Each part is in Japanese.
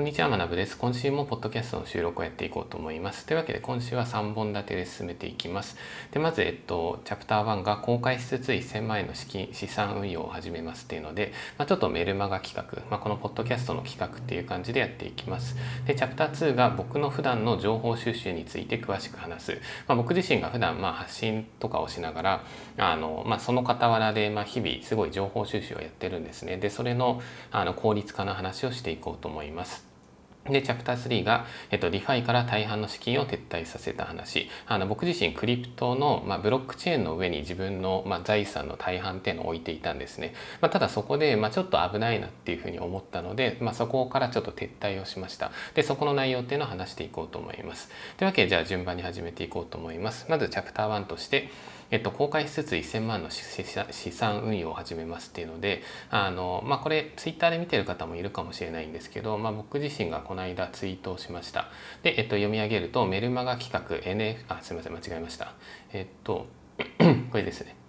こんにちは、まなぶです。今週もポッドキャストの収録をやっていこうと思います。というわけで、今週は3本立てで進めていきます。で、まず、えっと、チャプター1が公開しつつ1000万円の資金、資産運用を始めますっていうので、まあ、ちょっとメルマガ企画、まあ、このポッドキャストの企画っていう感じでやっていきます。で、チャプター2が僕の普段の情報収集について詳しく話す。まあ、僕自身が普段、まあ、発信とかをしながら、あの、まあ、その傍らで、まあ、日々すごい情報収集をやってるんですね。で、それの、あの、効率化の話をしていこうと思います。で、チャプター3が、えっと、 DeFi から大半の資金を撤退させた話。あの、僕自身クリプトの、まあ、ブロックチェーンの上に自分の、まあ、財産の大半っていうのを置いていたんですね。まあ、ただそこで、まあ、ちょっと危ないなっていうふうに思ったので、まあ、そこからちょっと撤退をしました。で、そこの内容っていうのを話していこうと思います。というわけで、じゃあ順番に始めていこうと思います。まず、チャプター1として、えっと、公開しつつ1000万の資産運用を始めますっていうので、あの、まあ、これ、ツイッターで見てる方もいるかもしれないんですけど、まあ、僕自身がこの間ツイートをしました。で、えっと、読み上げると、メルマガ企画 NF、あ、すみません、間違えました。えっと、これですね。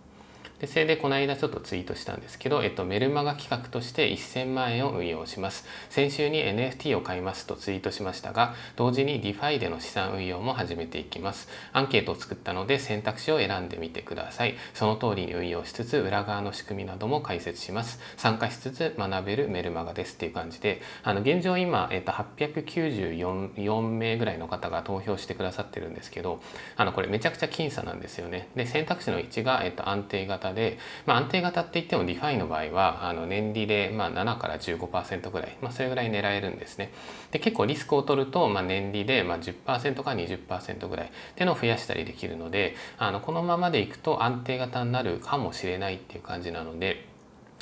でそれでこの間ちょっとツイートしたんですけど、えっと、メルマガ企画として1000万円を運用します。先週に NFT を買いますとツイートしましたが同時に DeFi での資産運用も始めていきます。アンケートを作ったので選択肢を選んでみてください。その通りに運用しつつ裏側の仕組みなども解説します。参加しつつ学べるメルマガですっていう感じであの現状今、えっと、894名ぐらいの方が投票してくださってるんですけどあのこれめちゃくちゃ僅差なんですよね。で選択肢の1が、えっと、安定型で、まあ、安定型って言っても DeFi の場合はあの年利でまあ7から15%ぐらい、まあ、それぐらい狙えるんですね。で結構リスクを取ると、まあ、年利でまあ10%から20%ぐらいっていうのを増やしたりできるのであのこのままでいくと安定型になるかもしれないっていう感じなので。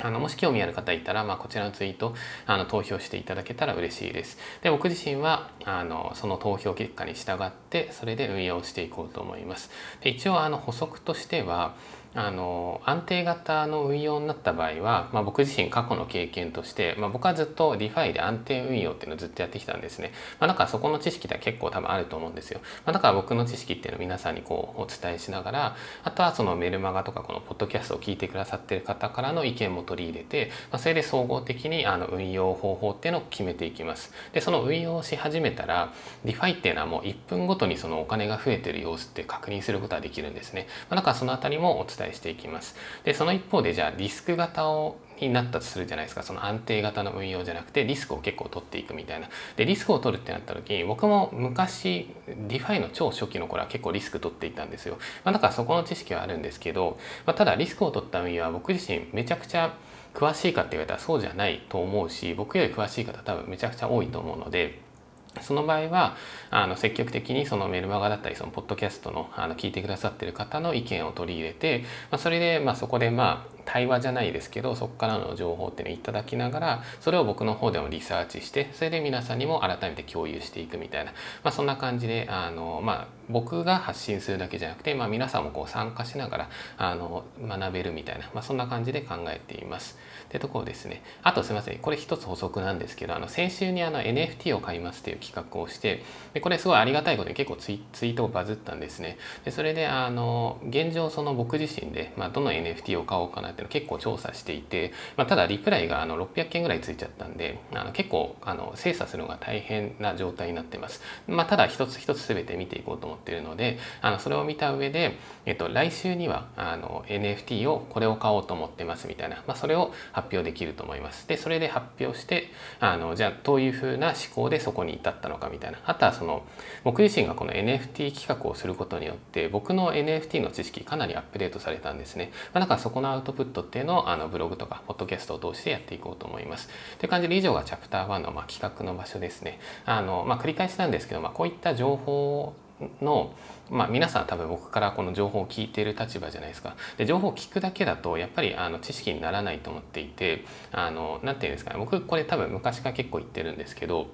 あのもし興味ある方いたら、まあ、こちらのツイートあの投票していただけたら嬉しいです。で僕自身はあのその投票結果に従ってそれで運用していこうと思います。で一応あの補足としてはあの安定型の運用になった場合は、まあ、僕自身過去の経験として、まあ、僕はずっと DeFi で安定運用っていうのをずっとやってきたんですね、まあ、だからそこの知識って結構多分あると思うんですよ、まあ、だから僕の知識っていうのを皆さんにこうお伝えしながらあとはそのメルマガとかこのポッドキャストを聞いてくださってる方からの意見も取り入れて、まあ、それで総合的にあの運用方法っていうのを決めていきます。でその運用をし始めたら DeFi っていうのはもう1分ごとにそのお金が増えてる様子って確認することができるんですね、まあ、だからそのあたりもお伝えしていきます。でその一方でじゃあリスク型をになったとするじゃないですか。その安定型の運用じゃなくてリスクを結構取っていくみたいな。でリスクを取るってなった時に僕も昔 DeFi の超初期の頃は結構リスク取っていたんですよ、まあ、だからそこの知識はあるんですけど、まあ、ただリスクを取った運用は僕自身めちゃくちゃ詳しいかって言われたらそうじゃないと思うし僕より詳しい方多分めちゃくちゃ多いと思うのでその場合はあの積極的にそのメルマガだったりそのポッドキャストのあの聞いてくださってる方の意見を取り入れて、まあ、それでまあそこでまあ対話じゃないですけどそこからの情報っていうのをいただきながらそれを僕の方でもリサーチしてそれで皆さんにも改めて共有していくみたいな、まあ、そんな感じであの、まあ、僕が発信するだけじゃなくて、まあ、皆さんもこう参加しながらあの学べるみたいな、まあ、そんな感じで考えています。ってところですね。あとすいませんこれ一つ補足なんですけどあの先週にあの NFT を買いますっていう企画をしてでこれすごいありがたいことに結構ツイツイートをバズったんですね。でそれであの現状その僕自身で、まあ、どの NFT を買おうかなっていうのを結構調査していて、まあ、ただリプライがあの600件ぐらいついちゃったんであの結構あの精査するのが大変な状態になってます。まあ、ただ一つ一つ全て見ていこうと思ってるのであのそれを見た上で、えっと、来週にはあの NFT をこれを買おうと思ってますみたいな、まあ、それを発表できると思います。でそれで発表してあのじゃあどういうふうな思考でそこに至ったのかみたいなあとはその僕自身がこの NFT 企画をすることによって僕の NFT の知識かなりアップデートされたんですね。まあ、だからそこのアウトプットっていうのをあのブログとかポッドキャストを通してやっていこうと思います。という感じで以上がチャプター1のま企画の場所ですね。あのまあ、繰り返しなんですけど、まあ、こういった情報の、まあ、皆さん多分僕からこの情報を聞いている立場じゃないですか。で情報を聞くだけだとやっぱりあの知識にならないと思っていてあのなんていうんですかね僕これ多分昔から結構言ってるんですけど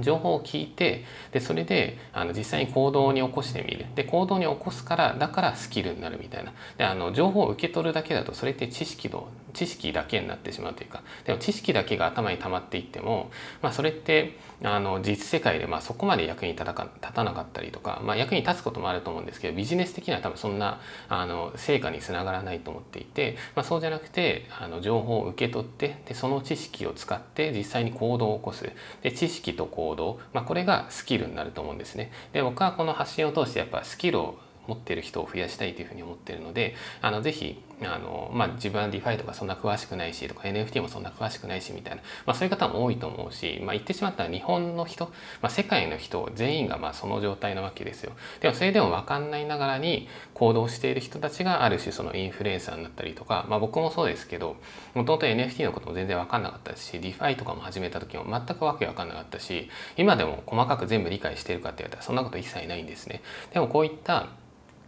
情報を聞いてでそれであの実際に行動に起こしてみる。で行動に起こすからだからスキルになるみたいな。であの情報を受け取るだけだとそれって知識の知識だけになってしまうというか。でも知識だけが頭に溜まっていっても、まあ、それってあの実世界でまあそこまで役に立た立たなかったりとか、まあ、役に立つこともあると思うんですけどビジネス的には多分そんなあの成果につながらないと思っていて、まあ、そうじゃなくてあの情報を受け取ってでその知識を使って実際に行動を起こす。で知識と行行動、まあ、これがスキルになると思うんですね。で僕はこの発信を通してやっぱスキルを持ってる人を増やしたいというふうに思ってるのであのぜひあの、まあ、自分は DeFi とかそんな詳しくないしとか NFT もそんな詳しくないしみたいな、まあ、そういう方も多いと思うし、まあ、言ってしまったら日本の人、まあ、世界の人全員がまあその状態なわけですよ。でもそれでも分かんないながらに行動している人たちがある種そのインフルエンサーになったりとか、まあ、僕もそうですけどもともと NFT のことも全然分かんなかったし DeFi とかも始めた時も全くわけ分かんなかったし今でも細かく全部理解してるかって言われたらそんなこと一切ないんですね。でもこういった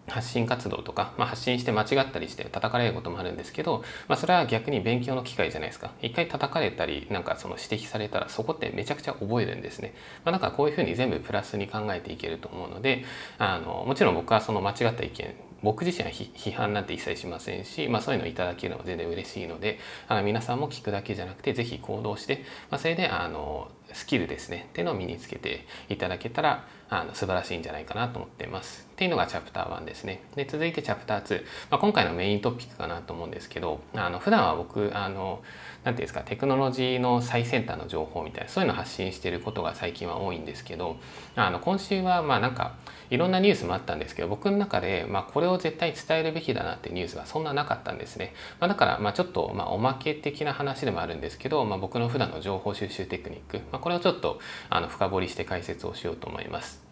発信活動とか、まあ、発信して間違ったりして叩かれることもあるんですけど、まあ、それは逆に勉強の機会じゃないですか一回叩かれたりなんかその指摘されたらそこってめちゃくちゃ覚えるんですね、まあ、だかこういうふうに全部プラスに考えていけると思うのであのもちろん僕はその間違った意見僕自身は批判なんて一切しませんし、まあ、そういうのをいただけるのは全然嬉しいのであの皆さんも聞くだけじゃなくて是非行動して、まあ、それであのスキルですねっていうのを身につけていただけたらあの素晴らしいんじゃないかなと思ってます。っていうのがチャプター1ですね。で続いてチャプター2、まあ、今回のメイントピックかなと思うんですけどあの普段は僕あの何ていうんですかテクノロジーの最先端の情報みたいなそういうのを発信してることが最近は多いんですけどあの今週はまあなんかいろんなニュースもあったんですけど僕の中で、まあ、これを絶対伝えるべきだなっていうニュースがそんななかったんですね、まあ、だからまあちょっとまあおまけ的な話でもあるんですけど、まあ、僕の普段の情報収集テクニック、まあ、これをちょっとあの深掘りして解説をしようと思います。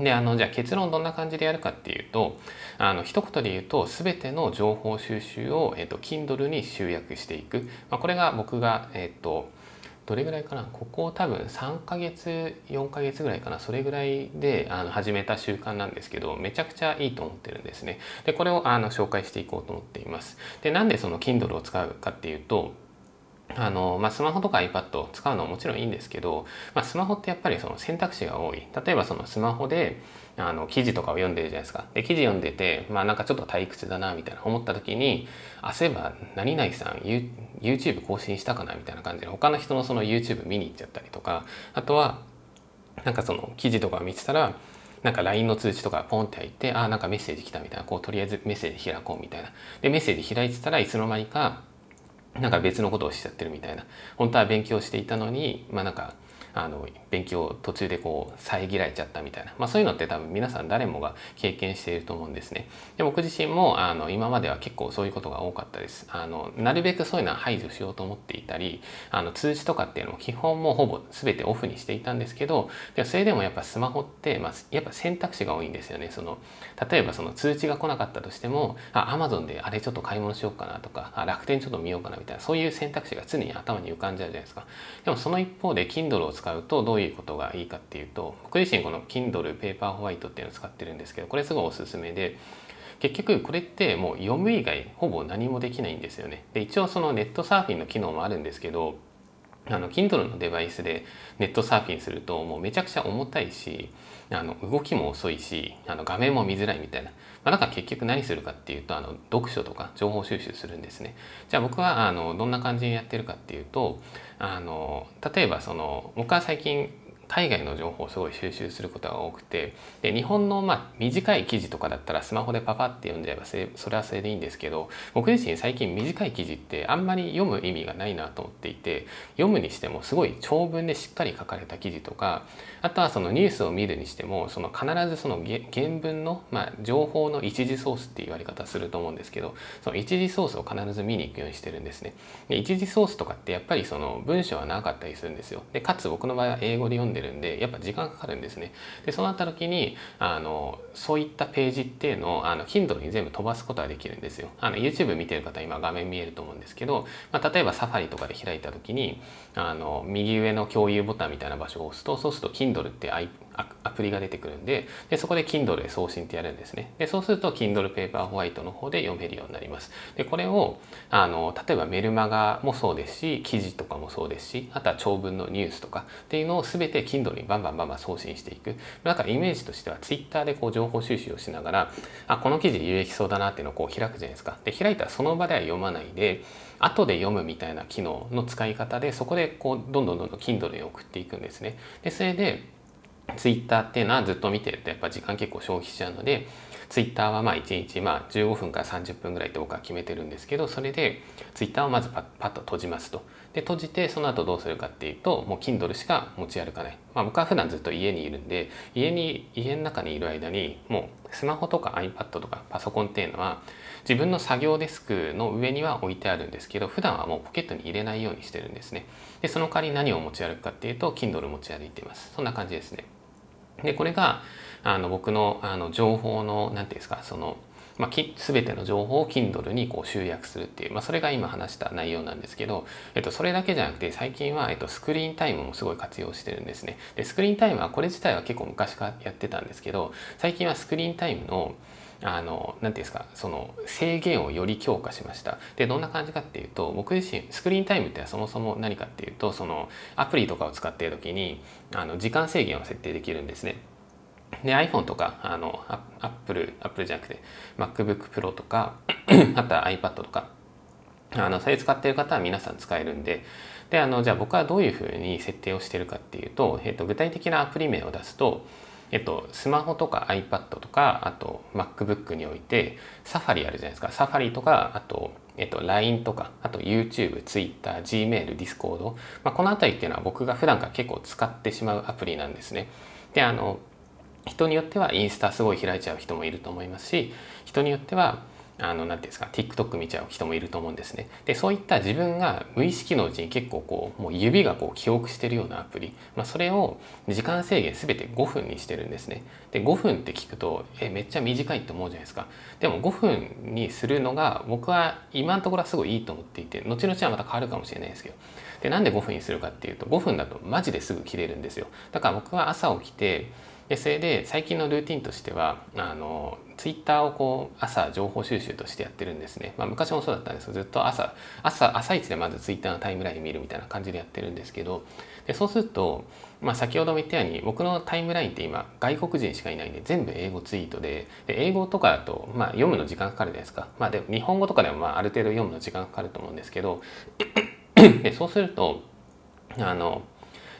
であのじゃあ結論どんな感じでやるかっていうとあの一言で言うと全ての情報収集を、えっと、Kindle に集約していく、まあ、これが僕が、えっと、どれぐらいかな。ここ多分3ヶ月4ヶ月ぐらいかな。それぐらいであの始めた習慣なんですけどめちゃくちゃいいと思ってるんですね。でこれをあの紹介していこうと思っています。でなんでその Kindle を使うかっていうとあのまあ、スマホとか iPad を使うのはもちろんいいんですけど、まあ、スマホってやっぱりその選択肢が多い。例えばそのスマホであの記事とかを読んでるじゃないですか。で記事読んでて、まあ、なんかちょっと退屈だなみたいな思った時にあそういえば何々さん YouTube 更新したかなみたいな感じで他の人のその YouTube 見に行っちゃったりとかあとはなんかその記事とかを見てたらなんか LINE の通知とかポンって入ってあなんかメッセージ来たみたいなこうとりあえずメッセージ開こうみたいな。でメッセージ開いてたらいつの間にかなんか別のことをしちゃってるみたいな。本当は勉強していたのにまあなんかあの勉強途中でこう遮られちゃったみたいな、まあ、そういうのって多分皆さん誰もが経験していると思うんですね。で僕自身もあの今までは結構そういうことが多かったです。あのなるべくそういうのは排除しようと思っていたりあの通知とかっていうのも基本もほぼ全てオフにしていたんですけどでもそれでもやっぱスマホって、まあ、やっぱ選択肢が多いんですよね。その例えばその通知が来なかったとしてもあ Amazon であれちょっと買い物しようかなとかあ楽天ちょっと見ようかなみたいなそういう選択肢が常に頭に浮かんじゃうじゃないですか。でもその一方で Kindle を使うとどういうことがいいかっていうと僕自身この Kindle ペーパーホワイトっていうのを使ってるんですけどこれすごいおすすめで結局これってもう読む以外ほぼ何もできないんですよね。で一応そのネットサーフィンの機能もあるんですけどあの Kindle のデバイスでネットサーフィンするともうめちゃくちゃ重たいしあの動きも遅いしあの画面も見づらいみたいな、まあ、だから結局何するかっていうとあの読書とか情報収集するんですね。じゃあ僕はあのどんな感じにやってるかっていうとあの例えばその僕は最近海外の情報をすごい収集することが多くてで日本のまあ短い記事とかだったらスマホでパパって読んじゃえばそれはそれでいいんですけど僕自身最近短い記事ってあんまり読む意味がないなと思っていて読むにしてもすごい長文でしっかり書かれた記事とかあとはそのニュースを見るにしてもその必ずその原文の、まあ、情報の一次ソースっていう言われ方すると思うんですけどその一次ソースを必ず見に行くようにしてるんですね。で一次ソースとかってやっぱりその文章はなかったりするんですよ。でかつ僕の場合は英語で読んでるんでやっぱ時間かかるんですね。でそうなった時にあのそういったページっていうのをあの Kindle に全部飛ばすことができるんですよ。あの YouTube 見てる方今画面見えると思うんですけど、まあ、例えばサファリとかで開いた時にあの右上の共有ボタンみたいな場所を押すとそうすると Kindle ってアアプリが出てくるんででそこで Kindle へ送信ってやるんですね。でそうすると Kindle Paperwhite の方で読めるようになります。でこれをあの例えばメルマガもそうですし記事とかもそうですしあとは長文のニュースとかっていうのを全て Kindle にバンバンバンバン送信していく。だからイメージとしては Twitter でこう情報収集をしながらあこの記事有益そうだなっていうのをこう開くじゃないですか。で開いたらその場では読まないで後で読むみたいな機能の使い方でそこでこうどんどんどんどん Kindle に送っていくんですね。でそれでツイッターっていうのはずっと見てるとやっぱ時間結構消費しちゃうのでツイッターはまあ1日まあ15分から30分ぐらいって僕は決めてるんですけどそれでツイッターをまずパッパッと閉じますと。で閉じてその後どうするかっていうともう Kindle しか持ち歩かない、まあ、僕は普段ずっと家にいるんで家に家の中にいる間にもうスマホとか iPad とかパソコンっていうのは自分の作業デスクの上には置いてあるんですけど普段はもうポケットに入れないようにしてるんですね。でその代わり何を持ち歩くかっていうと Kindle 持ち歩いてます。そんな感じですね。でこれがあの僕のあの情報の何て言うんですかそのまあ、全ての情報を Kindle にこう集約するっていう、まあ、それが今話した内容なんですけど、えっと、それだけじゃなくて最近は、えっと、スクリーンタイムもすごい活用してるんですね。でスクリーンタイムはこれ自体は結構昔からやってたんですけど最近はスクリーンタイムのあの何て言うんですかその制限をより強化しました。でどんな感じかっていうと僕自身スクリーンタイムってそもそも何かっていうとそのアプリとかを使っている時にあの時間制限を設定できるんですね。で iPhone とかあの Apple, Apple じゃなくて MacBook Pro とか あとは iPad とかあのそれ使ってる方は皆さん使えるんでであのじゃあ僕はどういうふうに設定をしてるかっていうと、えっと、具体的なアプリ名を出すとえっと、スマホとか iPad とかあと MacBook においてサファリあるじゃないですか。サファリとかあと、えっと、LINE とかあと YouTube、Twitter、Gmail、Discord、まあ、この辺りっていうのは僕が普段から結構使ってしまうアプリなんですね。であの人によってはインスタすごい開いちゃう人もいると思いますし人によってはあの何ていうんですか TikTok 見ちゃう人もいると思うんですね。でそういった自分が無意識のうちに結構こうもう指がこう記憶してるようなアプリ、まあ、それを時間制限全て5分にしてるんですね。で5分って聞くとえめっちゃ短いって思うじゃないですか。でも5分にするのが僕は今のところはすごいいいと思っていて後々はまた変わるかもしれないですけど。でなんで5分にするかっていうと5分だとマジですぐ切れるんですよ。だから僕は朝起きてでそれで最近のルーティンとしてはあのツイッターをこう朝情報収集としてやってるんですね、まあ、昔もそうだったんですけどずっと朝朝朝一でまずツイッターのタイムライン見るみたいな感じでやってるんですけどでそうすると、まあ、先ほども言ったように僕のタイムラインって今外国人しかいないんで全部英語ツイートでで英語とかだと、まあ、読むの時間かかるじゃないですか、まあ、で日本語とかでもまあある程度読むの時間かかると思うんですけどでそうするとあの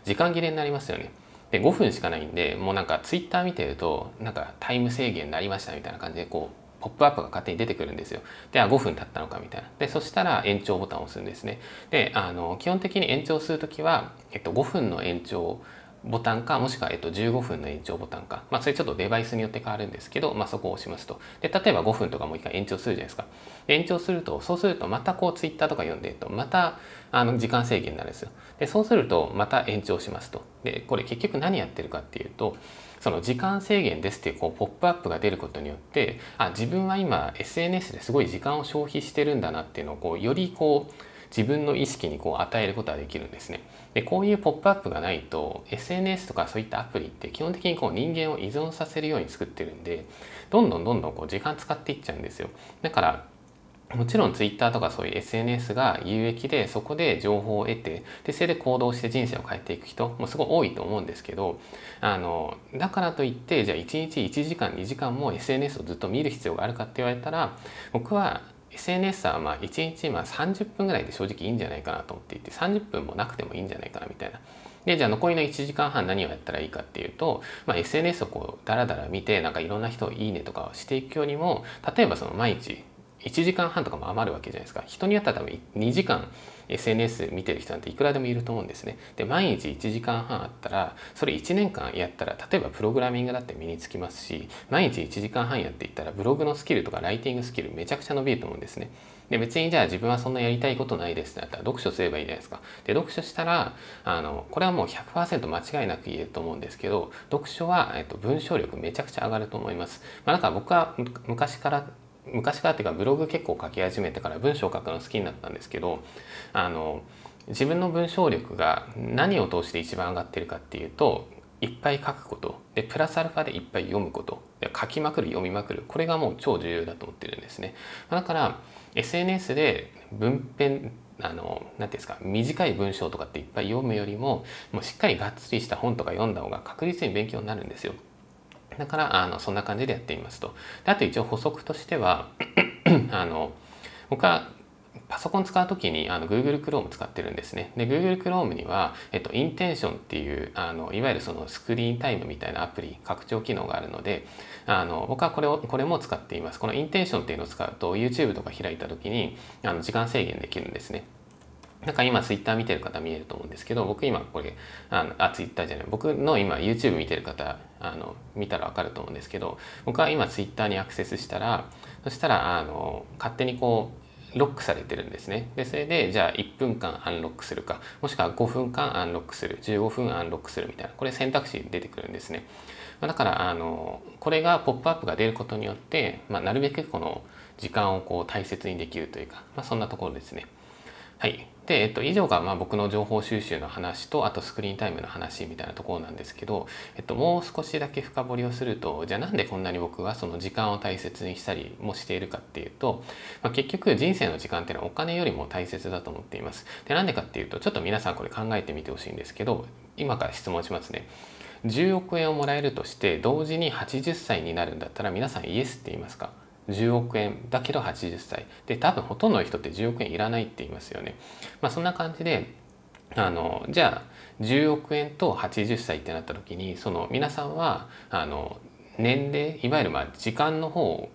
時間切れになりますよね。で5分しかないんでもうなんかツイッター見てるとなんかタイム制限になりましたみたいな感じでこうポップアップが勝手に出てくるんですよ。で、は、5分経ったのかみたいな。で、そしたら延長ボタンを押すんですね。で、あの、基本的に延長するときは、えっと、5分の延長ボタンか、もしくは、えっと、15分の延長ボタンか。まあ、それちょっとデバイスによって変わるんですけど、まあ、そこを押しますと。で、例えば5分とかもう一回延長するじゃないですか。で延長すると、そうすると、またこう、ツイッターとか読んでると、また、あの、時間制限になるんですよ。で、そうすると、また延長しますと。で、これ結局何やってるかっていうと、その時間制限ですっていうこうポップアップが出ることによってあ自分は今 SNS ですごい時間を消費してるんだなっていうのをこうよりこう自分の意識にこう与えることができるんですね。でこういうポップアップがないと SNS とかそういったアプリって基本的にこう人間を依存させるように作ってるんでどんどんどんどんこう時間使っていっちゃうんですよ。だからもちろん Twitter とかそういう SNS が有益でそこで情報を得てでそれで行動して人生を変えていく人もすごい多いと思うんですけどあのだからといってじゃあ1日1時間2時間も SNS をずっと見る必要があるかって言われたら僕は SNS はまあ1日まあ30分ぐらいで正直いいんじゃないかなと思っていて30分もなくてもいいんじゃないかなみたいな。でじゃあ残りの1時間半何をやったらいいかっていうと、まあ、SNS をこうダラダラ見てなんかいろんな人をいいねとかをしていくよりも例えばその毎日1時間半とかも余るわけじゃないですか。人によっては多分2時間 SNS 見てる人なんていくらでもいると思うんですね。で毎日1時間半あったらそれ1年間やったら例えばプログラミングだって身につきますし毎日1時間半やっていったらブログのスキルとかライティングスキルめちゃくちゃ伸びると思うんですね。で別にじゃあ自分はそんなやりたいことないですってなったら読書すればいいじゃないですか。で読書したらあのこれはもう100%間違いなく言えると思うんですけど読書は、えっと、文章力めちゃくちゃ上がると思います、まあ、だか僕は昔から昔からっていうかブログ結構書き始めてから文章を書くの好きになったんですけどあの自分の文章力が何を通して一番上がってるかっていうといっぱい書くこと。でプラスアルファでいっぱい読むこと。で書きまくる読みまくる。これがもう超重要だと思ってるんですね。だから SNS で文編あの何ていうんですか短い文章とかっていっぱい読むよりももうしっかりがっつりした本とか読んだ方が確実に勉強になるんですよ。だからあのそんな感じでやっていますとであと一応補足としては あの僕はパソコン使う時にあの Google Chrome 使ってるんですね。で Google Chrome には、えっと、インテンションっていうあのいわゆるそのスクリーンタイムみたいなアプリ拡張機能があるのであの僕はこれをこれも使っています。このインテンションっていうのを使うと YouTube とか開いた時にあの時間制限できるんですね。なんか今ツイッター見てる方見えると思うんですけど僕今これあのあツイッターじゃない僕の今 YouTube 見てる方あの見たら分かると思うんですけど僕は今ツイッターにアクセスしたらそしたらあの勝手にこうロックされてるんですね。で、それで、じゃあ1分間アンロックするか、もしくは5分間アンロックする、15分アンロックするみたいな、これ選択肢出てくるんですね。まだから、あの、これがポップアップが出ることによって、まあ、なるべくこの時間をこう大切にできるというか、まあ、そんなところですね。はい。で、えっと、以上がまあ僕の情報収集の話とあとスクリーンタイムの話みたいなところなんですけど、えっと、もう少しだけ深掘りをするとじゃあなんでこんなに僕はその時間を大切にしたりもしているかっていうと、まあ、結局人生の時間っていうのはお金よりも大切だと思っています。でなんでかっていうとちょっと皆さんこれ考えてみてほしいんですけど今から質問しますね。10億円をもらえるとして同時に80歳になるんだったら皆さんイエスって言いますか？10億円だけど80歳で多分ほとんどの人って10億円いらないって言いますよね。まあ、そんな感じであのじゃあ10億円と80歳ってなった時にその皆さんはあの年齢いわゆるまあ時間の方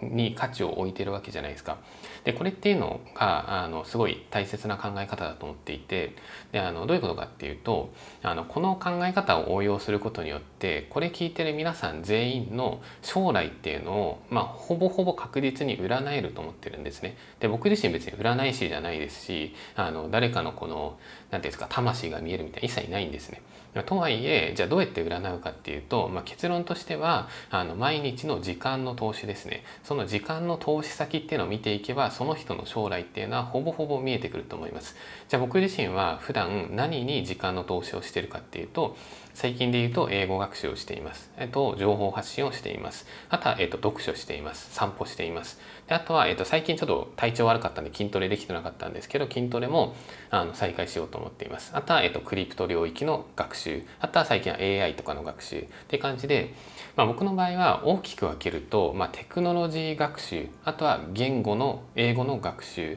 に価値を置いてるわけじゃないですか。でこれっていうのがあのすごい大切な考え方だと思っていてであのどういうことかっていうとあのこの考え方を応用することによってこれ聞いてる皆さん全員の将来っていうのを、まあ、ほぼほぼ確実に占えると思ってるんですね。で僕自身別に占い師じゃないですしあの誰かのこの何て言うんですか魂が見えるみたいな一切ないんですね。とはいえじゃあどうやって占うかっていうと、まあ、結論としてはあの毎日の時間の投資ですねその時間の投資先っていうのを見ていけばその人の将来っていうのはほぼほぼ見えてくると思いますじゃあ僕自身は普段何に時間の投資をしてるかっていうと最近で言うと英語学習をしています。えっと、情報発信をしています。あとは、えっと、読書しています。散歩しています。であとは、えっと、最近ちょっと体調悪かったんで筋トレできてなかったんですけど、筋トレもあの再開しようと思っています。あとは、えっと、クリプト領域の学習。あとは最近は AI とかの学習って感じで、まあ、僕の場合は大きく分けると、まあ、テクノロジー学習、あとは言語の、英語の学習。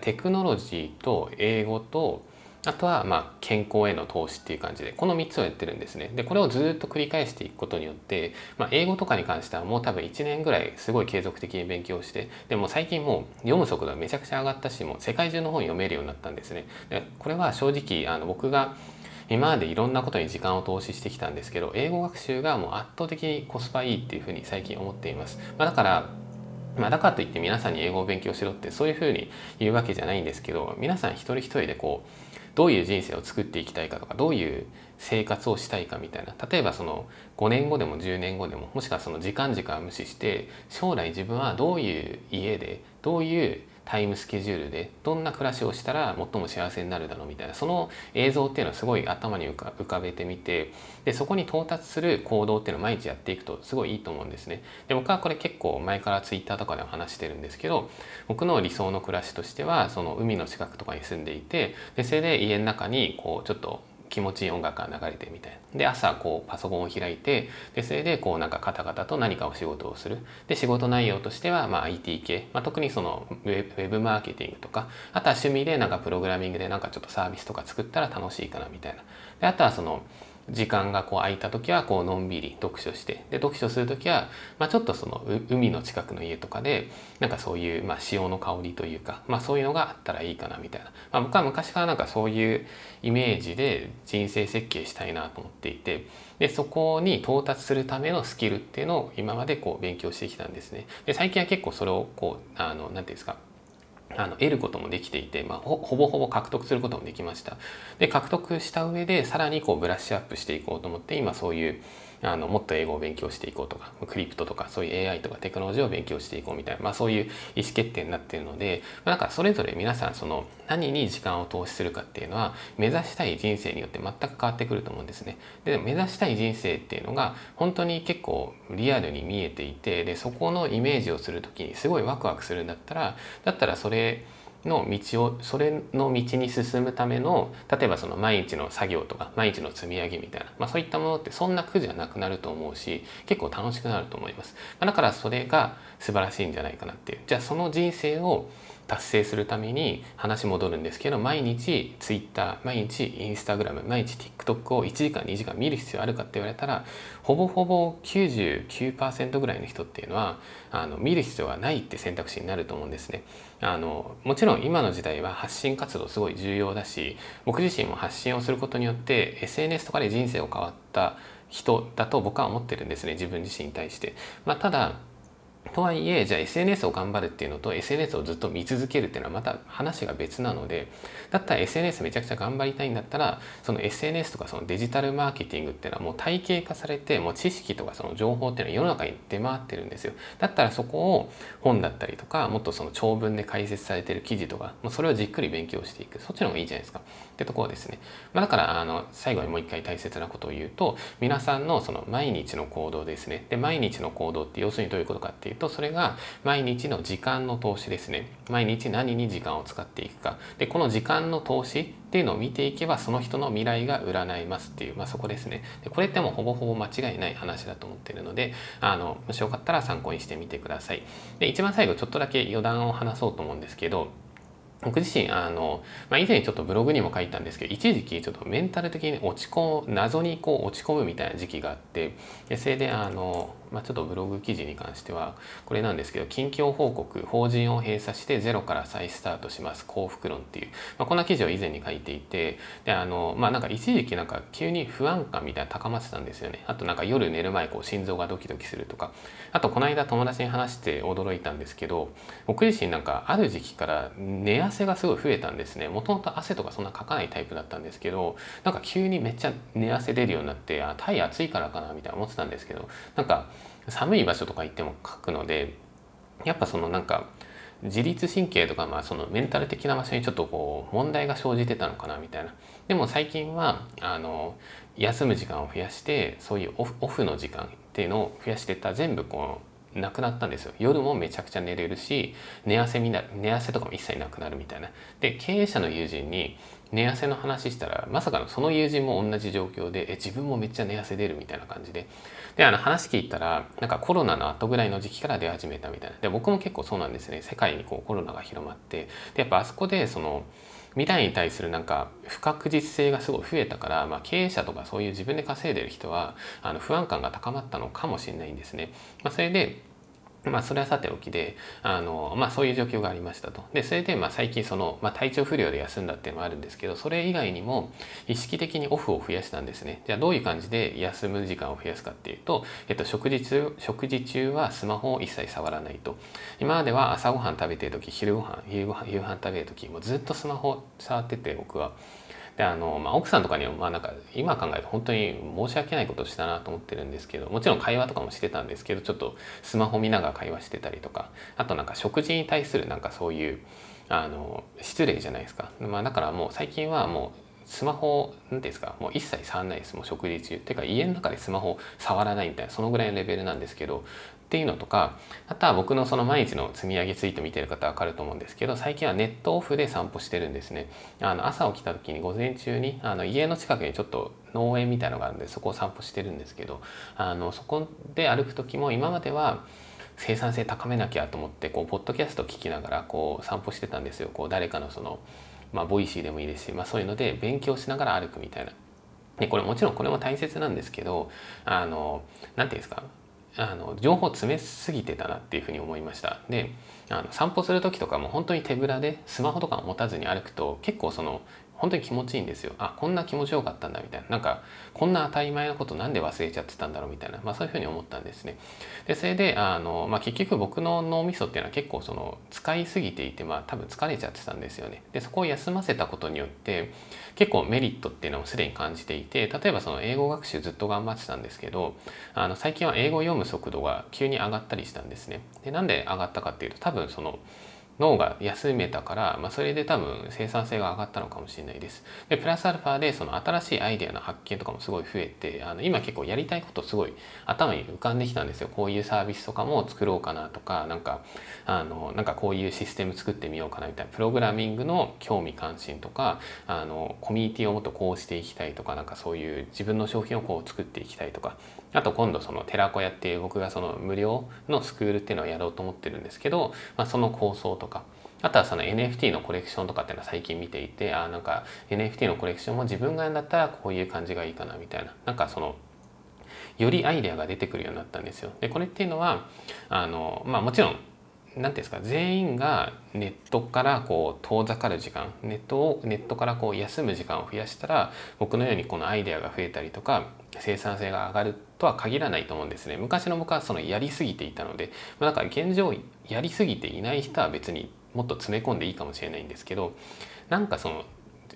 テクノロジーと英語とあとはまあ健康への投資っていう感じでこの3つをやってるんですね。でこれをずっと繰り返していくことによって、まあ、英語とかに関してはもう多分1年ぐらいすごい継続的に勉強してでも最近もう読む速度がめちゃくちゃ上がったしもう世界中の本読めるようになったんですね。でこれは正直あの僕が今までいろんなことに時間を投資してきたんですけど英語学習がもう圧倒的にコスパいいっていうふうに最近思っています、まあ、だからまあ、だからといって皆さんに英語を勉強しろってそういうふうに言うわけじゃないんですけど皆さん一人一人でこうどういう人生を作っていきたいかとかどういう生活をしたいかみたいな。例えばその5年後でも10年後でももしくはその時間軸は無視して将来自分はどういう家でどういうタイムスケジュールでどんな暮らしをしたら最も幸せになるだろうみたいなその映像っていうのはすごい頭に浮かべてみてでそこに到達する行動っていうのを毎日やっていくとすごいいいと思うんですね。で僕はこれ結構前からツイッターとかでも話してるんですけど僕の理想の暮らしとしてはその海の近くとかに住んでいてでそれで家の中にこうちょっと気持ちいい音楽が流れてみたいな。で朝こうパソコンを開いてでそれでこうなんかカタカタと何かお仕事をする。で仕事内容としてはまあ IT 系、まあ、特にそのウェブマーケティングとかあとは趣味でなんかプログラミングでなんかちょっとサービスとか作ったら楽しいかなみたいな。であとはその時間がこう空いた時はこうのんびり読書してで読書する時は、まあ、ちょっとその海の近くの家とかでなんかそういう、まあ、潮の香りというか、まあ、そういうのがあったらいいかなみたいな、まあ、僕は昔からなんかそういうイメージで人生設計したいなと思っていてでそこに到達するためのスキルっていうのを今までこう勉強してきたんですね。で最近は結構それをこうあの何て言うんですかあの得ることもできていて、まあ、ほぼほぼ獲得することもできました。で獲得した上でさらにこうブラッシュアップしていこうと思って今そういうあのもっと英語を勉強していこうとかクリプトとかそういう AI とかテクノロジーを勉強していこうみたいな、まあ、そういう意思決定になっているので、まあ、なんかそれぞれ皆さんその何に時間を投資するかっていうのは目指したい人生によって全く変わってくると思うんですね。で目指したい人生っていうのが本当に結構リアルに見えていてでそこのイメージをする時にすごいワクワクするんだったらだったらそれの道をそれの道に進むための例えばその毎日の作業とか毎日の積み上げみたいな、まあ、そういったものってそんな苦じゃなくなると思うし結構楽しくなると思います、まあ、だからそれが素晴らしいんじゃないかなっていうじゃあその人生を達成するために話戻るんですけど毎日 Twitter 毎日 Instagram 毎日 TikTok を1時間2時間見る必要あるかって言われたらほぼほぼ99%ぐらいの人っていうのはあの見る必要はないって選択肢になると思うんですね。あのもちろん今の時代は発信活動すごい重要だし僕自身も発信をすることによって SNS とかで人生を変わった人だと僕は思ってるんですね自分自身に対して。まあ、ただとはいえじゃあ SNS を頑張るっていうのと SNS をずっと見続けるっていうのはまた話が別なのでだったら SNS めちゃくちゃ頑張りたいんだったらその SNS とかそのデジタルマーケティングっていうのはもう体系化されてもう知識とかその情報っていうのは世の中に出回ってるんですよ。だったらそこを本だったりとかもっとその長文で解説されてる記事とかもうそれをじっくり勉強していく。そっちの方がいいじゃないですか。ってところですね、まあ、だからあの最後にもう一回大切なことを言うと皆さんのその毎日の行動ですね。で毎日の行動って要するにどういうことかっていうとそれが毎日の時間の投資ですね。毎日何に時間を使っていくか。でこの時間の投資っていうのを見ていけばその人の未来が占いますっていう、まあ、そこですね。でこれってもうほぼほぼ間違いない話だと思ってるのであのもしよかったら参考にしてみてください。で一番最後ちょっとだけ余談を話そうと思うんですけど僕自身あの、まあ、以前ちょっとブログにも書いたんですけど一時期ちょっとメンタル的に落ち込む謎にこう落ち込むみたいな時期があってでそれであのまあ、ちょっとブログ記事に関してはこれなんですけど近況報告法人を閉鎖してゼロから再スタートします幸福論っていう、まあ、こんな記事を以前に書いていてであのまあなんか一時期なんか急に不安感みたいな高まってたんですよね。あとなんか夜寝る前こう心臓がドキドキするとか。あとこの間友達に話して驚いたんですけど僕自身なんかある時期から寝汗がすごい増えたんですね。もともと汗とかそんなかかないタイプだったんですけどなんか急にめっちゃ寝汗出るようになってあタイ暑いからかなみたいな思ってたんですけどなんか寒い場所とか行っても書くのでやっぱそのなんか自律神経とかまあそのメンタル的な場所にちょっとこう問題が生じてたのかなみたいな。でも最近はあの休む時間を増やしてそういうオフの時間っていうのを増やしてた全部こうなくなったんですよ。夜もめちゃくちゃ寝れるし寝汗みな寝汗とかも一切なくなるみたいな。で経営者の友人に寝汗の話したらまさかのその友人も同じ状況でえ自分もめっちゃ寝汗出るみたいな感じで。であの話聞いたらなんかコロナの後ぐらいの時期から出始めたみたいな。で僕も結構そうなんですね。世界にこうコロナが広まって。でやっぱあそこでその未来に対するなんか不確実性がすごい増えたから、まあ、経営者とかそういう自分で稼いでる人はあの不安感が高まったのかもしれないんですね。まあ、それでまあ、それはさておきであの、まあ、そういう状況がありましたと。でそれでまあ最近その、まあ、体調不良で休んだっていうのもあるんですけどそれ以外にも意識的にオフを増やしたんですね。じゃあどういう感じで休む時間を増やすかっていうと、えっと、食事中食事中はスマホを一切触らないと。今までは朝ごはん食べてる時昼ごはん夕ごはん夕飯食べる時もずっとスマホ触ってて僕は。であの、まあ、奥さんとかにはまあなんか今考えると本当に申し訳ないことをしたなと思ってるんですけどもちろん会話とかもしてたんですけどちょっとスマホ見ながら会話してたりとかあとなんか食事に対するなんかそういうあの失礼じゃないですか、まあ、だからもう最近はもうスマホ何ですかもう一切触らないです。もう食事中。っていうか家の中でスマホ触らないみたいなそのぐらいのレベルなんですけどっていうのとかあとは僕のその毎日の積み上げツイート見てる方は分かると思うんですけど最近はネットオフで散歩してるんですね。あの朝起きた時に午前中にあの家の近くにちょっと農園みたいのがあるんでそこを散歩してるんですけどあのそこで歩く時も今までは生産性高めなきゃと思ってこうポッドキャスト聞きながらこう散歩してたんですよ。こう誰かのそのまあ Voicy でもいいですし、まあ、そういうので勉強しながら歩くみたいな。でこれもちろんこれも大切なんですけどあの何て言うんですかあの情報詰めすぎてたなっていうふうに思いました。であの散歩する時とかも本当に手ぶらでスマホとか持たずに歩くと結構その本当に気持ちいいんですよ。あこんな気持ちよかったんだみたいな。なんかこんな当たり前のことなんで忘れちゃってたんだろうみたいな、まあ、そういうふうに思ったんですね。でそれであの、まあ、結局僕の脳みそっていうのは結構その使いすぎていてまあ多分疲れちゃってたんですよね。でそこを休ませたことによって結構メリットっていうのをすでに感じていて例えばその英語学習ずっと頑張ってたんですけどあの最近は英語を読む速度が急に上がったりしたんですね。でなんで上がったかっていうと多分その脳が休めたから、まあ、それで多分生産性が上がったのかもしれないです。でプラスアルファでその新しいアイデアの発見とかもすごい増えてあの今結構やりたいことすごい頭に浮かんできたんですよこういうサービスとかも作ろうかなとかなんかあのなんかこういうシステム作ってみようかなみたいなプログラミングの興味関心とかあのコミュニティをもっとこうしていきたいとかなんかそういう自分の商品をこう作っていきたいとかあと今度その寺子屋っていう僕がその無料のスクールっていうのをやろうと思ってるんですけど、まあ、その構想とかあとはその NFT のコレクションとかっていうのは最近見ていてああなんか NFT のコレクションも自分がやんだったらこういう感じがいいかなみたいななんかそのよりアイデアが出てくるようになったんですよ。でこれっていうのはあの、まあ、もちろん何ていうんですか全員がネットからこう遠ざかる時間ネットをネットからこう休む時間を増やしたら僕のようにこのアイデアが増えたりとか生産性が上がるとは限らないと思うんですね。昔の僕はそのやりすぎていたのでまだから現状やりすぎていない人は別にもっと詰め込んでいいかもしれないんですけどなんかその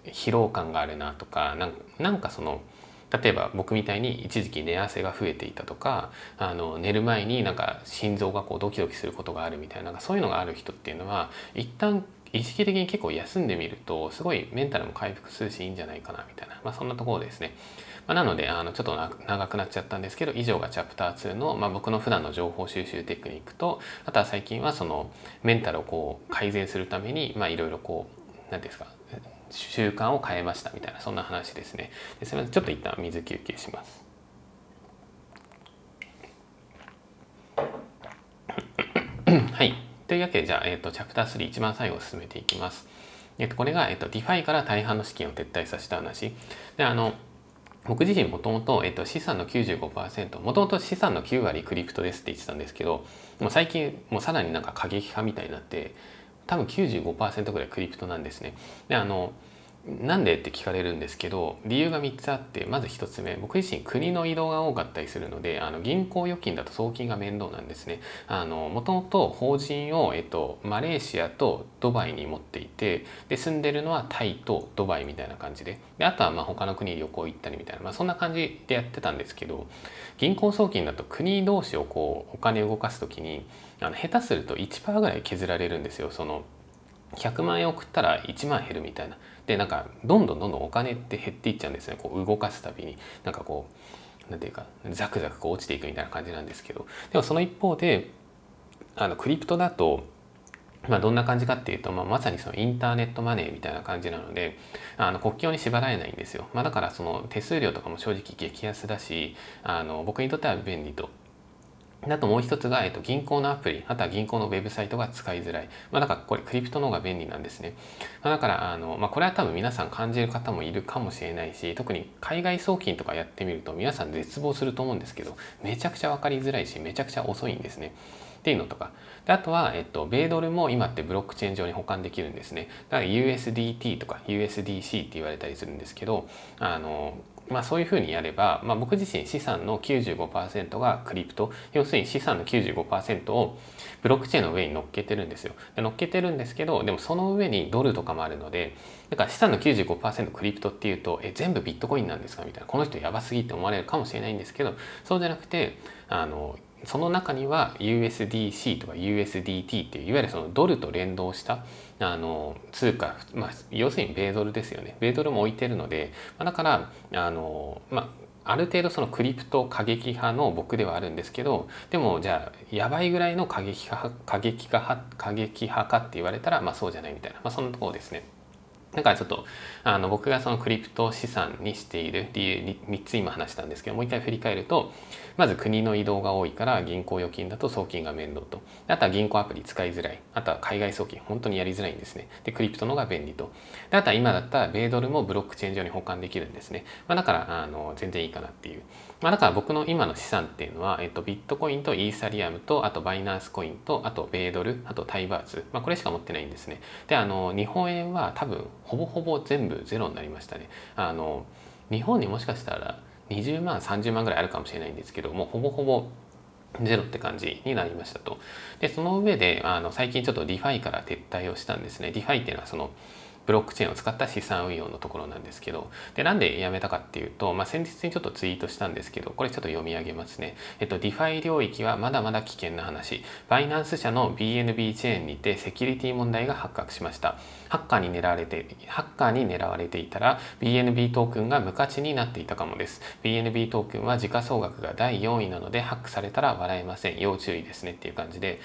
疲労感があるなとかなんかその例えば僕みたいに一時期寝汗が増えていたとかあの寝る前になんか心臓がこうドキドキすることがあるみたいなそういうのがある人っていうのは一旦意識的に結構休んでみるとすごいメンタルも回復するしいいんじゃないかなみたいな、まあ、そんなところですね。まあ、なのであのちょっと長くなっちゃったんですけど以上がチャプター2の、まあ、僕の普段の情報収集テクニックとあとは最近はそのメンタルをこう改善するためにいろいろこう何ですか習慣を変えましたみたいなそんな話ですねですみませんちょっと一旦水休憩します はいというわけでじゃあ、えーと、チャプター3一番最後進めていきます。え、ー、と、これが、えっ、ー、と、DeFi から大半の資金を撤退させた話。で、あの、僕自身もともと、えっと、資産の95%もともと資産の9割クリプトですって言ってたんですけどもう最近もうさらになんか過激派みたいになって多分95%ぐらいクリプトなんですね。であのなんでって聞かれるんですけど理由が3つあってまず1つ目僕自身国の移動が多かったりするのであの銀行預金だと送金が面倒なんですね。もともと法人を、えっと、マレーシアとドバイに持っていてで住んでるのはタイとドバイみたいな感じでであとはまあ他の国旅行行ったりみたいな、まあ、そんな感じでやってたんですけど銀行送金だと国同士をこうお金動かす時にあの下手すると1%ぐらい削られるんですよ。その100万円送ったら1万減るみたいな。でなんかどんどんどんどんお金って減っていっちゃうんですね。こう動かすたびに。なんかこうなんていうかザクザクこう落ちていくみたいな感じなんですけど。でもその一方であのクリプトだとまあ、どんな感じかっていうと、まあ、まさにそのインターネットマネーみたいな感じなのであの国境に縛られないんですよ、まあ、だからその手数料とかも正直激安だしあの僕にとっては便利とあともう一つが、えっと、銀行のアプリ、あとは銀行のウェブサイトが使いづらい。まあ、だからこれクリプトの方が便利なんですね。まあ、だから、あの、まあ、これは多分皆さん感じる方もいるかもしれないし、特に海外送金とかやってみると皆さん絶望すると思うんですけど、めちゃくちゃ分かりづらいし、めちゃくちゃ遅いんですね。っていうのとか。であとは、えっと、米ドルも今ってブロックチェーン上に保管できるんですね。だから USDT とか USDC って言われたりするんですけど、あの、まあ、そういうふうにやれば、まあ、僕自身資産の95%がクリプト。要するに資産の95%をブロックチェーンの上に乗っけてるんですよ。で乗っけてるんですけどでもその上にドルとかもあるのでだから資産の95%クリプトっていうとえ全部ビットコインなんですか？みたいな。この人やばすぎって思われるかもしれないんですけどそうじゃなくてあのその中には USDC とか USDT っていういわゆるそのドルと連動したあの通貨、まあ、要するに米ドルですよね米ドルも置いてるので、まあ、だからあの、まあ、ある程度そのクリプト過激派の僕ではあるんですけどでもじゃあやばいぐらいの過激派過激派過激派かって言われたら、まあ、そうじゃないみたいな、まあ、そんなところですね。だからちょっとあの僕がそのクリプト資産にしている理由に3つ今話したんですけどもう一回振り返るとまず国の移動が多いから銀行預金だと送金が面倒と。あとは銀行アプリ使いづらい。あとは海外送金本当にやりづらいんですね。でクリプトのが便利と。であとは今だったら米ドルもブロックチェーン上に保管できるんですね、まあ、だからあの全然いいかなっていう。まあ、だから僕の今の資産っていうのは、えっと、ビットコインとイーサリアムとあとバイナンスコインとあと米ドルあとタイバーツ、まあ、これしか持ってないんですねであの日本円は多分ほぼほぼ全部ゼロになりましたね。あの日本にもしかしたら20万30万ぐらいあるかもしれないんですけどもほぼほぼゼロって感じになりましたと。でその上であの最近ちょっと DeFi から撤退をしたんですね。 DeFi っていうのはそのブロックチェーンを使った資産運用のところなんですけどでなんでやめたかっていうと、まあ、先日にちょっとツイートしたんですけどこれちょっと読み上げますね。えっと、 DeFi 領域はまだまだ危険な話。バイナンス社の BNB チェーンにてセキュリティ問題が発覚しました。ハッカーに狙われてハッカーに狙われていたら BNB トークンが無価値になっていたかもです。BNB トークンは時価総額が第4位なのでハックされたら笑えません。要注意ですねっていう感じで。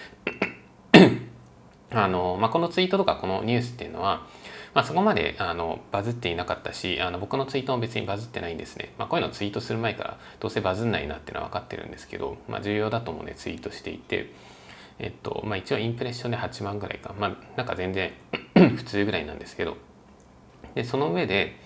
あの、まあ、このツイートとかこのニュースっていうのはまあ、そこまであのバズっていなかったしあの僕のツイートも別にバズってないんですね、まあ、こういうのツイートする前からどうせバズんないなっていうのは分かってるんですけど、まあ、重要だともねツイートしていて、えっとまあ、一応インプレッションで8万ぐらいか。まあなんか全然 普通ぐらいなんですけど。でその上で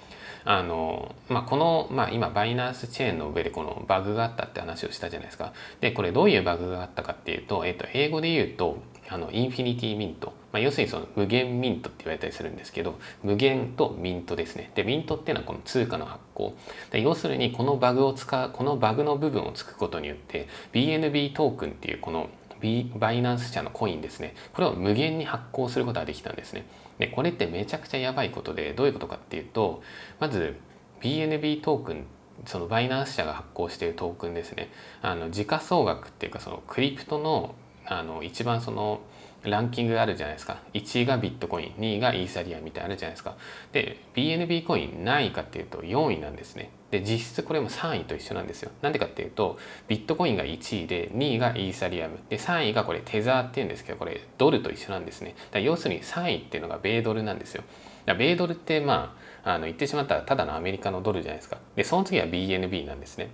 あの、まあ、この、まあ、今バイナンスチェーンの上でこのバグがあったって話をしたじゃないですか。でこれどういうバグがあったかっていうと、えっと、英語で言うとあのインフィニティミント、まあ、要するにその無限ミントって言われたりするんですけど無限とミントですね。でミントっていうのはこの通貨の発行。で要するにこのバグを使うこのバグの部分をつくことによって BNB トークンっていうこの B バイナンス社のコインですね。これを無限に発行することができたんですね。でこれってめちゃくちゃやばいことでどういうことかっていうとまず BNB トークンそのバイナンス社が発行しているトークンですね。あの時価総額っていうかそのクリプトのあの一番そのランキングあるじゃないですか。1位がビットコイン2位がイーサリアみたいなあるじゃないですか。で BNB コイン何位かっていうと4位なんですね。で実質これも3位と一緒なんですよ。なんでかっていうとビットコインが1位で2位がイーサリアム。で3位がこれテザーっていうんですけどこれドルと一緒なんですね。だ要するに3位っていうのが米ドルなんですよ。だ米ドルってまああの言ってしまったらただのアメリカのドルじゃないですか。でその次は BNB なんですね。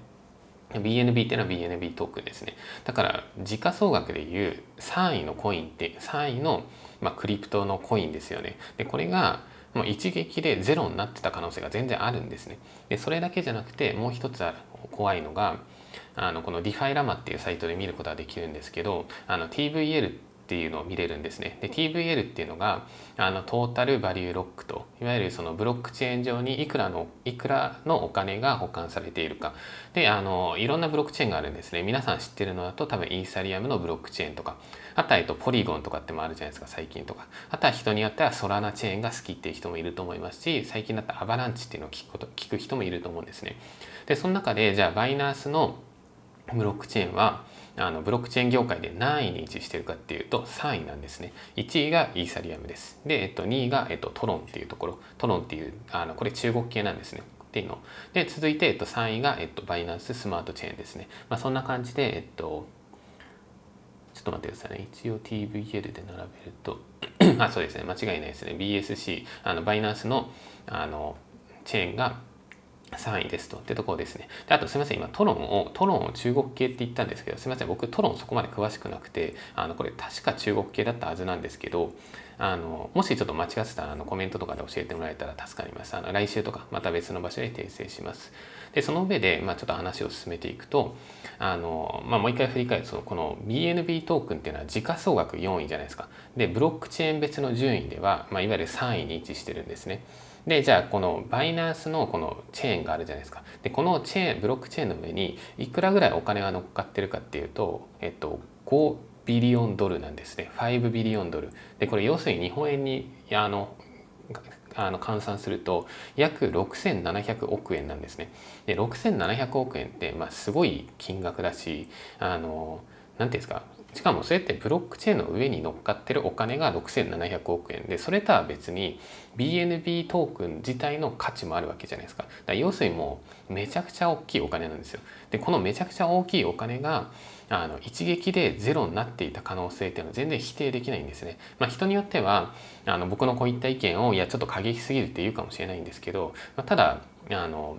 BNB っていうのは BNB トークンですね。だから時価総額でいう3位のコインって3位の、まあ、クリプトのコインですよね。でこれがもう一撃でゼロになってた可能性が全然あるんですね。でそれだけじゃなくてもう一つ怖いのがあのこの DefiLlama っていうサイトで見ることができるんですけどあの TVL っっていうのを見れるんですね。で TVL っていうのがあの Total Value Lock といわゆるそのブロックチェーン上にいくらのいくらのお金が保管されているかであのいろんなブロックチェーンがあるんですね。皆さん知ってるのだと多分イーサリアムのブロックチェーンとかあとは、と、ポリゴンとかってもあるじゃないですか最近とかあとは人によってはソラナチェーンが好きっていう人もいると思いますし最近だったらアバランチっていうのを聞くこと聞く人もいると思うんですね。でその中でじゃあバイナンスのブロックチェーンはあのブロックチェーン業界で何位に位置してるかっていうと3位なんですね。1位がイーサリアムです。で、えっと、2位が、えっと、トロンっていうところ。トロンっていうあのこれ中国系なんですね。っていうの。で続いて、えっと、3位が、えっと、バイナンススマートチェーンですね、まあ、そんな感じで、えっと、ちょっと待ってくださいね。一応 TVL で並べるとあそうですね。間違いないですね。BSC あのバイナンスのあのチェーンが3位ですとってところですね。であとすみません今トロンをトロンを中国系って言ったんですけどすみません僕トロンそこまで詳しくなくてあのこれ確か中国系だったはずなんですけどあのもしちょっと間違ってたらあのコメントとかで教えてもらえたら助かります。あの来週とかまた別の場所で訂正します。でその上で、まあ、ちょっと話を進めていくとあの、まあ、もう一回振り返るとこの BNB トークンっていうのは時価総額4位じゃないですか。でブロックチェーン別の順位では、まあ、いわゆる3位に位置してるんですね。でじゃあこのバイナンスのこのチェーンがあるじゃないですか。でこのチェーンブロックチェーンの上にいくらぐらいお金が乗っかってるかっていうと、えっと、5ビリオンドルなんですね。5ビリオンドル。でこれ要するに日本円にあのあの換算すると約6700億円なんですね。で6700億円って、まあ、すごい金額だしあの何ていうんですかしかもそれってブロックチェーンの上に乗っかってるお金が6700億円でそれとは別に BNB トークン自体の価値もあるわけじゃないですか。だ要するにもうめちゃくちゃ大きいお金なんですよ。でこのめちゃくちゃ大きいお金があの一撃でゼロになっていた可能性っていうのは全然否定できないんですね。まあ、人によってはあの僕のこういった意見をいやちょっと過激すぎるって言うかもしれないんですけど、まあ、ただあの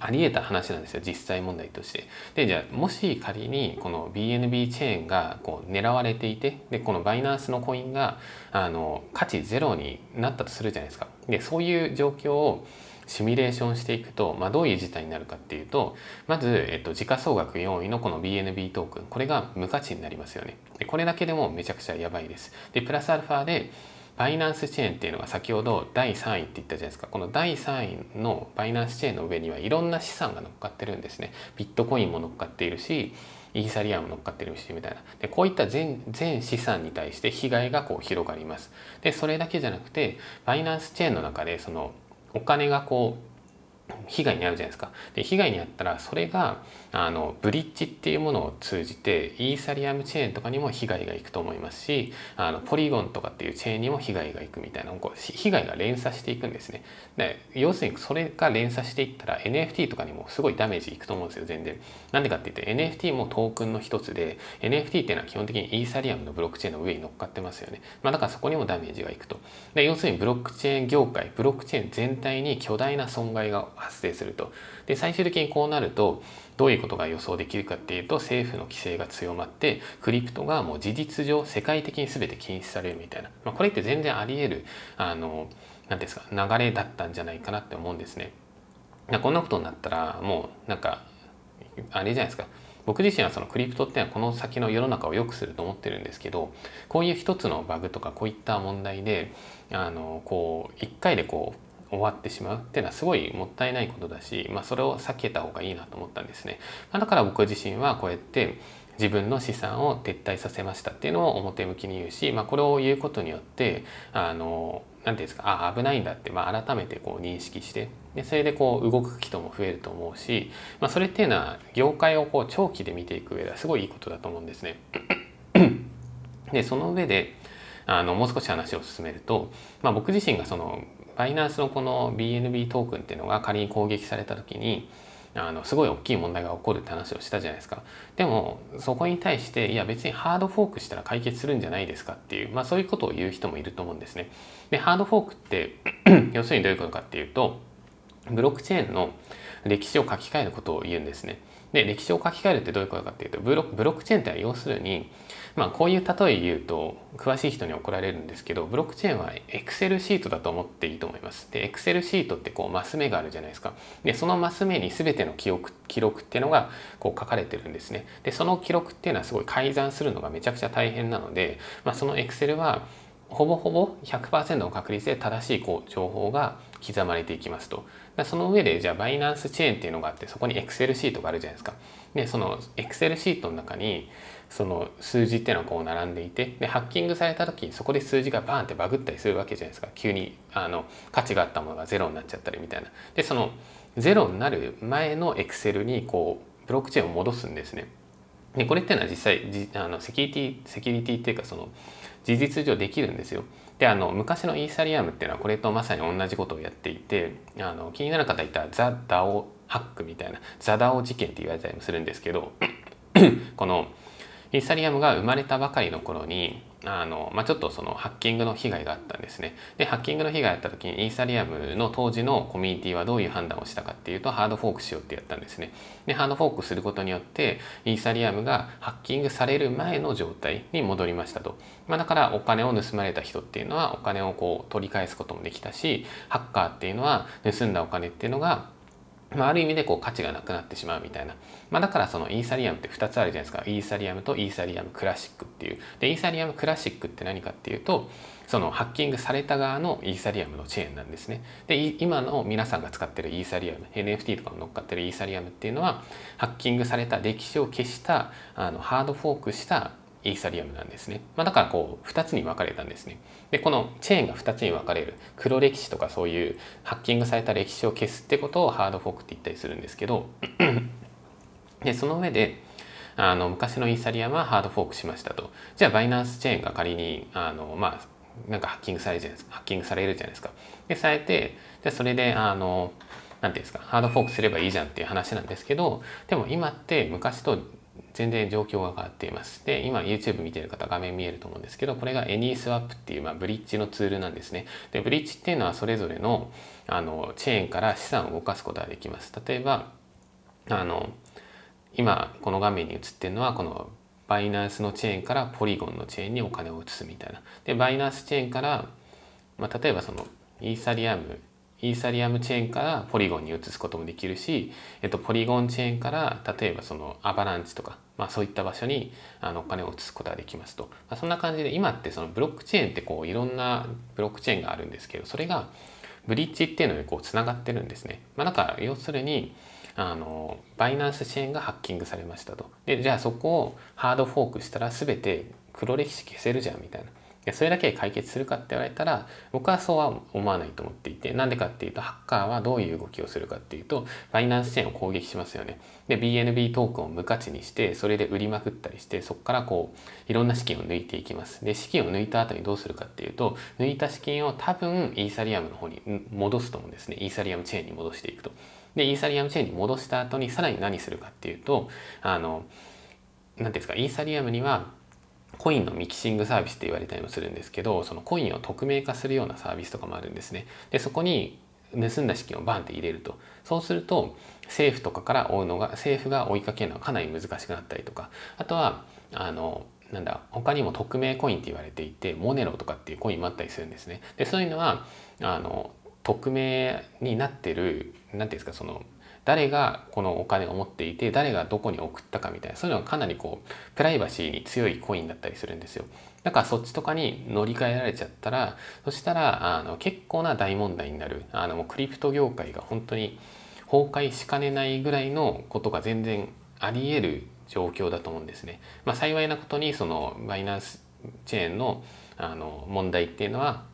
あり得た話なんですよ実際問題として。でじゃあもし仮にこの BNB チェーンがこう狙われていてでこのバイナンスのコインがあの価値ゼロになったとするじゃないですか。でそういう状況をシミュレーションしていくと、まあ、どういう事態になるかっていうとまず、えっと、時価総額4位のこの BNB トークンこれが無価値になりますよね。でこれだけでもめちゃくちゃやばいです。でプラスアルファでバイナンスチェーンっていうのが先ほど第3位って言ったじゃないですか。この第3位のバイナンスチェーンの上にはいろんな資産が乗っかってるんですね。ビットコインも乗っかっているしイーサリアム乗っかってるしみたいな。でこういった全全資産に対して被害がこう広がります。でそれだけじゃなくてバイナンスチェーンの中でそのお金がこう被害に遭うじゃないですか。で被害に遭ったらそれがあのブリッジっていうものを通じてイーサリアムチェーンとかにも被害がいくと思いますしあのポリゴンとかっていうチェーンにも被害がいくみたいなこう被害が連鎖していくんですね。で要するにそれが連鎖していったら NFT とかにもすごいダメージいくと思うんですよ全然。なんでかって言って NFT もトークンの一つで NFT っていうのは基本的にイーサリアムのブロックチェーンの上に乗っかってますよね。まあ、だからそこにもダメージがいくと。で要するにブロックチェーン業界ブロックチェーン全体に巨大な損害が発生すると。で最終的にこうなるとどういうことが予想できるかっていうと政府の規制が強まってクリプトがもう事実上世界的に全て禁止されるみたいな、まあ、これって全然あり得るあの何ですか流れだったんじゃないかなって思うんですね。こんなことになったらもうなんかあれじゃないですか僕自身はそのクリプトっていうのはこの先の世の中を良くすると思ってるんですけどこういう一つのバグとかこういった問題であのこう一回でこう終わってしまうっていうのはすごいもったいないことだし、まあ、それを避けた方がいいなと思ったんですね。まあ、だから僕自身はこうやって自分の資産を撤退させましたっていうのを表向きに言うし、まあ、これを言うことによってあの何て言うんですかあ危ないんだって、まあ、改めてこう認識してでそれでこう動く人も増えると思うし、まあ、それっていうのは業界をこう長期で見ていく上ではすごいいいことだと思うんですね。でその上であのもう少し話を進めると、まあ、僕自身がそのバイナンスのこの BNB トークンっていうのが仮に攻撃された時にあのすごい大きい問題が起こるって話をしたじゃないですか。でもそこに対していや別にハードフォークしたら解決するんじゃないですかっていう、まあ、そういうことを言う人もいると思うんですね。でハードフォークって 要するにどういうことかっていうとブロックチェーンの歴史を書き換えることを言うんですね。で歴史を書き換えるってどういうことかっていうとブロックチェーンっては要するにまあこういう例え言うと詳しい人に怒られるんですけどブロックチェーンはエクセルシートだと思っていいと思います。でエクセルシートってこうマス目があるじゃないですか。でそのマス目に全ての記憶記録っていうのがこう書かれてるんですね。でその記録っていうのはすごい改ざんするのがめちゃくちゃ大変なので、まあ、そのエクセルはほぼほぼ100%の確率で正しいこう情報が刻まれていきますと。その上でじゃあバイナンスチェーンっていうのがあってそこにエクセルシートがあるじゃないですか。でそのエクセルシートの中にその数字っていうのはこう並んでいてでハッキングされた時そこで数字がバーンってバグったりするわけじゃないですか急にあの価値があったものがゼロになっちゃったりみたいな。でそのゼロになる前のエクセルにこうブロックチェーンを戻すんですね。でこれっていうのは実際じあのセキュリティセキュリティっていうかその事実上できるんですよ。であの昔のイーサリアムっていうのはこれとまさに同じことをやっていてあの気になる方いたらザ・ダオハックみたいなザ・ダオ事件って言われたりもするんですけどこのイーサリアムが生まれたばかりの頃にあの、まあ、ちょっとそのハッキングの被害があったんですね。でハッキングの被害があった時にイーサリアムの当時のコミュニティはどういう判断をしたかっていうとハードフォークしようってやったんですね。でハードフォークすることによってイーサリアムがハッキングされる前の状態に戻りましたと。まあ、だからお金を盗まれた人っていうのはお金をこう取り返すこともできたしハッカーっていうのは盗んだお金っていうのがまあ、ある意味でこう価値がなくなってしまうみたいな、まあ、だからそのイーサリアムって2つあるじゃないですかイーサリアムとイーサリアムクラシックっていうでイーサリアムクラシックって何かっていうとそのハッキングされた側のイーサリアムのチェーンなんですねで今の皆さんが使ってるイーサリアム NFT とかに乗っかってるイーサリアムっていうのはハッキングされた歴史を消したあのハードフォークしたイーサリアムなんですね。まあ、だからこう2つに分かれたんですね。でこのチェーンが2つに分かれる黒歴史とかそういうハッキングされた歴史を消すってことをハードフォークって言ったりするんですけどでその上であの昔のイーサリアムはハードフォークしましたと。じゃあバイナンスチェーンが仮にあのまあなんかハッキングされるじゃないですか。ハッキングされるじゃないですか。でされてでそれであの何ていうんですかハードフォークすればいいじゃんっていう話なんですけどでも今って昔と全然状況が変わっています。で、今 YouTube 見てる方画面見えると思うんですけど、これが AnySwap っていう、まあ、ブリッジのツールなんですね。で、ブリッジっていうのはそれぞれのあのチェーンから資産を動かすことができます。例えば、あの、今この画面に映ってるのはこのバイナンスのチェーンからポリゴンのチェーンにお金を移すみたいな。で、バイナンスチェーンから、まあ、例えばそのイーサリアムイーサリアムチェーンからポリゴンに移すこともできるし、えっと、ポリゴンチェーンから例えばそのアバランチとか、まあ、そういった場所にあのお金を移すことができますと、まあ、そんな感じで今ってそのブロックチェーンってこういろんなブロックチェーンがあるんですけどそれがブリッジっていうのでこうつながってるんですね。まあ、なんか要するにあのバイナンスチェーンがハッキングされましたと。でじゃあそこをハードフォークしたら全て黒歴史消せるじゃんみたいな。で。それだけで解決するかって言われたら僕はそうは思わないと思っていて。なんでかっていうとハッカーはどういう動きをするかっていうとバイナンスチェーンを攻撃しますよね。で BNB トークンを無価値にしてそれで売りまくったりしてそこからこういろんな資金を抜いていきます。で資金を抜いた後にどうするかっていうと抜いた資金を多分イーサリアムの方に戻すと思うんですね。イーサリアムチェーンに戻していくと。でイーサリアムチェーンに戻した後にさらに何するかっていうとあの何ていうんですかイーサリアムにはコインのミキシングサービスって言われたりもするんですけどそのコインを匿名化するようなサービスとかもあるんですね。でそこに盗んだ資金をバンって入れるとそうすると政府とかから追うのが政府が追いかけるのはかなり難しくなったりとかあとはあのなんだ他にも匿名コインって言われていてモネロとかっていうコインもあったりするんですね。でそういうのはあの匿名になってるていうんですかその誰がこのお金を持っていて誰がどこに送ったかみたいなそういうのがかなりこうプライバシーに強いコインだったりするんですよだからそっちとかに乗り換えられちゃったらそしたらあの結構な大問題になるあのもうクリプト業界が本当に崩壊しかねないぐらいのことが全然あり得る状況だと思うんですね。まあ、幸いなことにそのバイナンスチェーンのあの問題っていうのは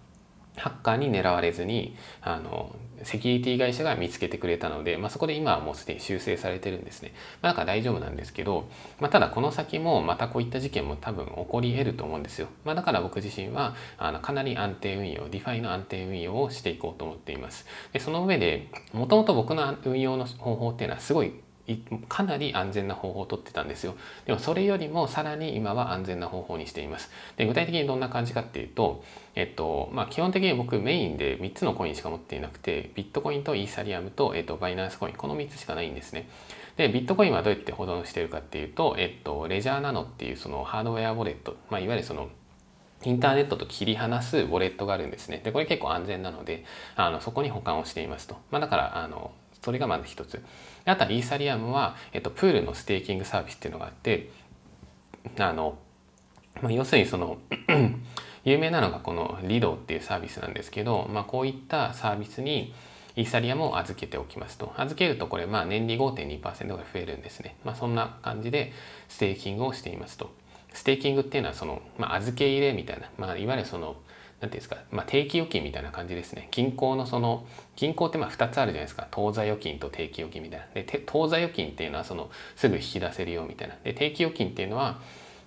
ハッカーに狙われずにあのセキュリティ会社が見つけてくれたので、まあ、そこで今はもうすでに修正されてるんですね。まあ、だから大丈夫なんですけど、まあ、ただこの先もまたこういった事件も多分起こり得ると思うんですよ。まあ、だから僕自身はあのかなり安定運用、DeFi の安定運用をしていこうと思っています。でその上で、もともと僕の運用の方法っていうのはすごいかなり安全な方法をとってたんですよ。でもそれよりもさらに今は安全な方法にしています。で具体的にどんな感じかっていうとえっとまあ基本的に僕メインで3つのコインしか持っていなくてビットコインとイーサリアムと、えっと、バイナンスコイン。この3つしかないんですね。でビットコインはどうやって保存してるかっていうと、えっと、レジャーナノっていうそのハードウェアウォレット、まあ、いわゆるそのインターネットと切り離すウォレットがあるんですね。で、これ結構安全なので、あのそこに保管をしていますと。まあ、だから、あのそれがまず一つ。あとはイーサリアムは、えっと、プールのステーキングサービスっていうのがあって、あの、まあ、要するにその 有名なのがこの Lido っていうサービスなんですけど、まあ、こういったサービスにイーサリアムを預けておきますと。預けるとこれ、まあ、年利5.2%が増えるんですね。まあ、そんな感じでステーキングをしていますと。ステーキングっていうのはその、まあ、預け入れみたいな、まあ、いわゆるその何ていうんですか、まあ、定期預金みたいな感じですね銀行のその銀行ってまあ2つあるじゃないですか当座預金と定期預金みたいなで当座預金っていうのはそのすぐ引き出せるよみたいなで定期預金っていうのは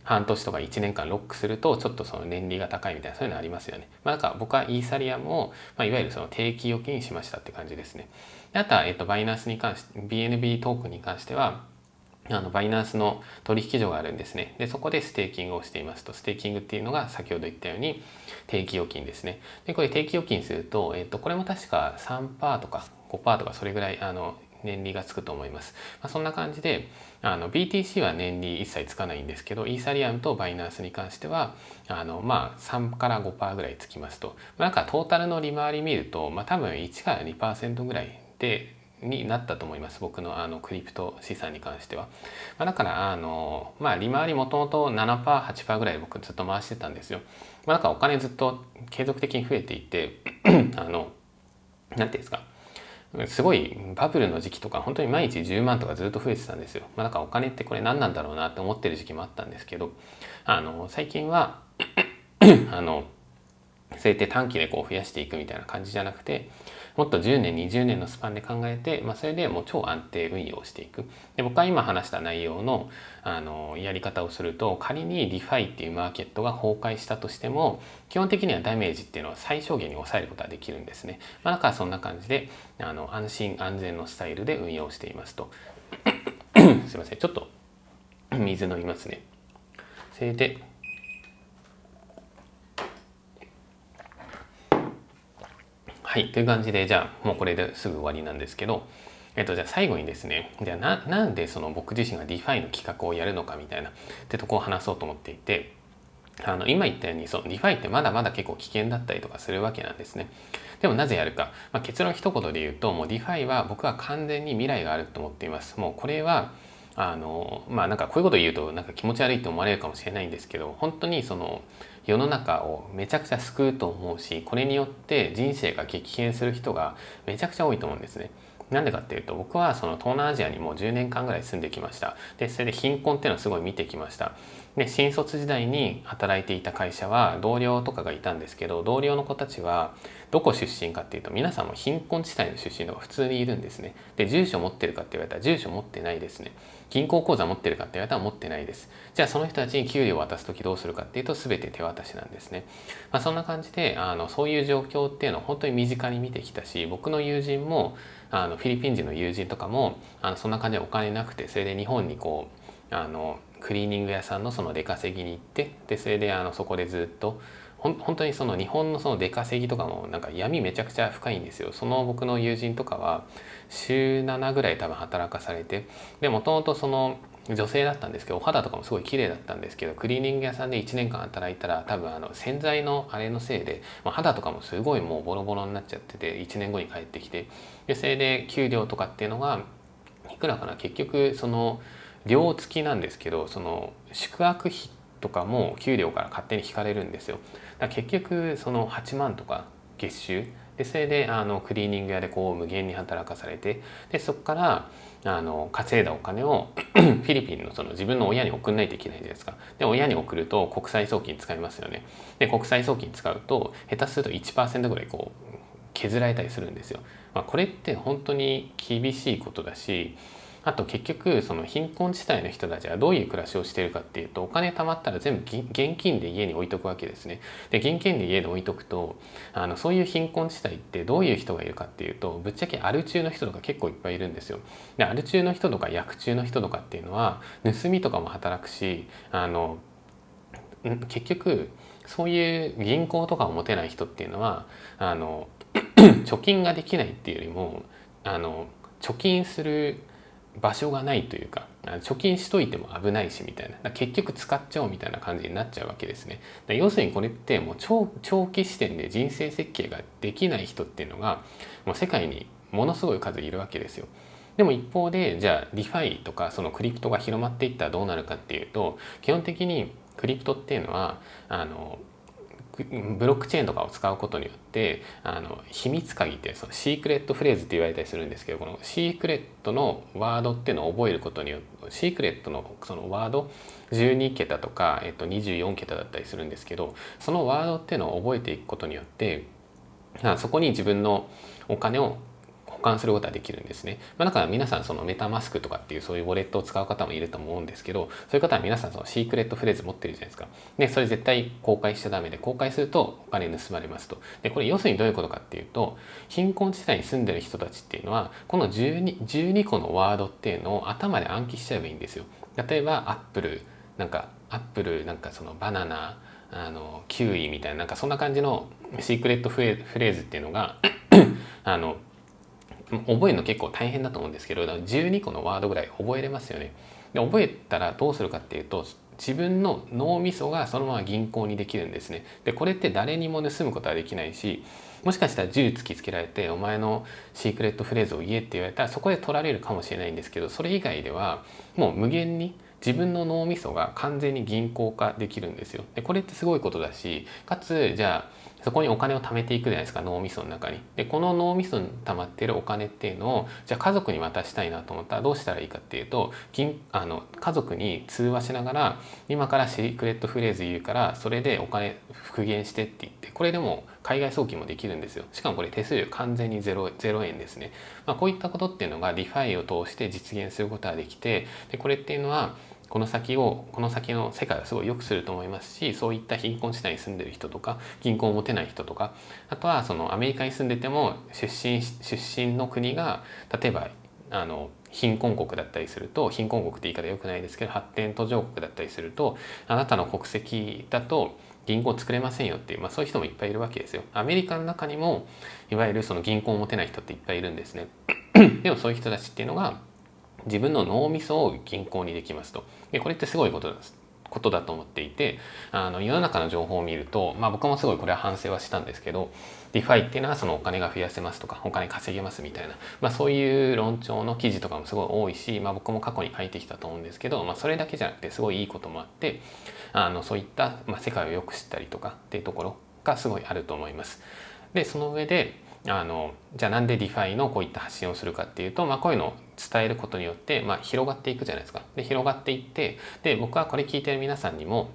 半年とか1年間ロックするとちょっとその年利が高いみたいなそういうのありますよね。まあ、なんか僕はイーサリアムを、まあ、いわゆるその定期預金しましたって感じですね。であとは、えっと、バイナンスに関して BNB トークに関してはあのバイナンスの取引所があるんですね。で、そこでステーキングをしていますと。ステーキングっていうのが先ほど言ったように定期預金ですね。で、これ定期預金すると、えっと、これも確か3%とか5%とかそれぐらい、あの、年利がつくと思います。まあ、そんな感じで、あの、BTC は年利一切つかないんですけど、イーサリアムとバイナンスに関しては、あの、まあ、3から5%ぐらいつきますと。まあ、なんかトータルの利回り見ると、まあ、多分1から2%ぐらいで、になったと思います僕のあのクリプト資産に関しては、まあ、だからあのまあ利回りもともと 7%8% ぐらい僕ずっと回してたんですよ、まあ、だからお金ずっと継続的に増えていて あの何て言うんですか。すごいバブルの時期とか本当に毎日10万とかずっと増えてたんですよ。まあ、だからお金ってこれ何なんだろうなって思ってる時期もあったんですけどあの最近は あのそうやって短期でこう増やしていくみたいな感じじゃなくてもっと10年20年のスパンで考えて、まあ、それでもう超安定運用していく。で僕は今話した内容のあのやり方をすると仮にリファイっていうマーケットが崩壊したとしても基本的にはダメージっていうのは最小限に抑えることができるんですね、まあ、だからそんな感じであの安心安全のスタイルで運用していますと。すいません。ちょっと 水飲みますね。それではい、という感じで、じゃあもうこれですぐ終わりなんですけど、えっと、じゃあ最後にですね、じゃあなんでその僕自身が DeFi の企画をやるのかみたいなってとこを話そうと思っていて、あの今言ったようにその DeFi ってまだまだ結構危険だったりとかするわけなんですね。でもなぜやるか、まあ、結論一言で言うともう DeFi は僕は完全に未来があると思っています。もうこれはあのまあなんかこういうこと言うとなんか気持ち悪いと思われるかもしれないんですけど本当にその世の中をめちゃくちゃ救うと思うしこれによって人生が激変する人がめちゃくちゃ多いと思うんですね。なんでかっていうと僕はその東南アジアにもう10年間ぐらい住んできました。でそれで貧困っていうのをすごい見てきました。で新卒時代に働いていた会社は同僚とかがいたんですけど同僚の子たちはどこ出身かっていうと皆さんも貧困地帯の出身のが普通にいるんですね。で住所持ってるかって言われたら住所持ってないですね。銀行口座持ってるかって言われたら持ってないです。じゃあその人たちに給料を渡す時どうするかっていうと全て手渡しなんですね、まあ、そんな感じであのそういう状況っていうのを本当に身近に見てきたし僕の友人もあのフィリピン人の友人とかもあのそんな感じでお金なくてそれで日本にこうあのクリーニング屋さんのその出稼ぎに行ってでそれであのそこでずっと本当にその日本のその出稼ぎとかもなんか闇めちゃくちゃ深いんですよ。その僕の友人とかは週7ぐらい多分働かされてでもともとその女性だったんですけどお肌とかもすごい綺麗だったんですけどクリーニング屋さんで1年間働いたら多分あの洗剤のあれのせいで、まあ、肌とかもすごいもうボロボロになっちゃってて1年後に帰ってきて。でそれで給料とかっていうのがいくらかな結局その寮付きなんですけどその宿泊費とかも給料から勝手に引かれるんですよ。だから結局その8万とか月収。でそれであのクリーニング屋でこう無限に働かされて。でそこからあの稼いだお金を フィリピンのその自分の親に送らないといけないじゃないですか。で親に送ると国際送金使いますよね。で国際送金使うと下手すると1%ぐらいこう削られたりするんですよ、まあ、これって本当に厳しいことだしあと結局その貧困地帯の人たちはどういう暮らしをしているかっていうとお金貯まったら全部現金で家に置いとくわけですね。で現金で家で置いとくとあのそういう貧困地帯ってどういう人がいるかっていうとぶっちゃけアル中の人とか結構いっぱいいるんですよ。でアル中の人とか薬中の人とかっていうのは盗みとかも働くしあの結局そういう銀行とかを持てない人っていうのはあの 貯金ができないっていうよりもあの貯金する場所がないというか貯金しといても危ないしみたいな。結局使っちゃおうみたいな感じになっちゃうわけですね。要するにこれってもう長長期視点で人生設計ができない人っていうのがもう世界にものすごい数いるわけですよ。でも一方でじゃあリファイとかそのクリプトが広まっていったらどうなるかっていうと基本的にクリプトっていうのはあのブロックチェーンとかを使うことによってあの秘密鍵ってそのシークレットフレーズって言われたりするんですけどこのシークレットのワードっていうのを覚えることによってシークレットのそのワード12桁とか、えっと、24桁だったりするんですけどそのワードっていうのを覚えていくことによってそこに自分のお金を保管することができるんですね。まあ、だから皆さんそのメタマスクとかっていうそういうウォレットを使う方もいると思うんですけど、そういう方は皆さんそのシークレットフレーズ持ってるじゃないですか。で、それ絶対公開しちゃダメで、公開するとお金盗まれますと。で、これ要するにどういうことかっていうと、貧困地帯に住んでる人たちっていうのは、この 12, 12個のワードっていうのを頭で暗記しちゃえばいいんですよ。例えば、アップル、なんか、アップル、なんかそのバナナ、あのキウイみたいななんかそんな感じのシークレットフレーズっていうのがあの覚えるの結構大変だと思うんですけど12個のワードぐらい覚えれますよね。で覚えたらどうするかっていうと自分の脳みそがそのまま銀行にできるんですね。でこれって誰にも盗むことはできないしもしかしたら銃突きつけられてお前のシークレットフレーズを言えって言われたらそこで取られるかもしれないんですけどそれ以外ではもう無限に自分の脳みそが完全に銀行化できるんですよ。でこれってすごいことだしかつじゃあそこにお金を貯めていくじゃないですか脳みその中に。でこの脳みそに溜まってるお金っていうのをじゃあ家族に渡したいなと思った。らどうしたらいいかっていうとあの家族に通話しながら今からシークレットフレーズ言うからそれでお金復元してって言ってこれでも海外送金もできるんですよ。しかもこれ手数料完全に 0, 0円ですね、まあ、こういったことっていうのが DeFi を通して実現することができてでこれっていうのはこの先をこの先の世界をすごい良くすると思いますしそういった貧困地帯に住んでる人とか銀行を持てない人とかあとはそのアメリカに住んでても出身出身の国が例えばあの貧困国だったりすると貧困国って言い方良くないですけど発展途上国だったりするとあなたの国籍だと銀行作れませんよっていう、まあ、そういう人もいっぱいいるわけですよ。アメリカの中にもいわゆるその銀行を持てない人っていっぱいいるんですね。でもそういう人たちっていうのが自分の脳みそを銀行にできますと。でこれってすごいことことだと思っていてあの世の中の情報を見ると、まあ、僕もすごいこれは反省はしたんですけど DeFi っていうのはそのお金が増やせますとかお金稼げますみたいな、まあ、そういう論調の記事とかもすごい多いし、まあ、僕も過去に書いてきたと思うんですけど、まあ、それだけじゃなくてすごいいいこともあってあのそういった、ま、世界をよく知ったりとかっていうところがすごいあると思います。でその上であのじゃあなんで DeFi のこういった発信をするかっていうと、まあ、こういうのを伝えることによって、まあ、広がっていくじゃないですか。で広がっていってで僕はこれ聞いてる皆さんにも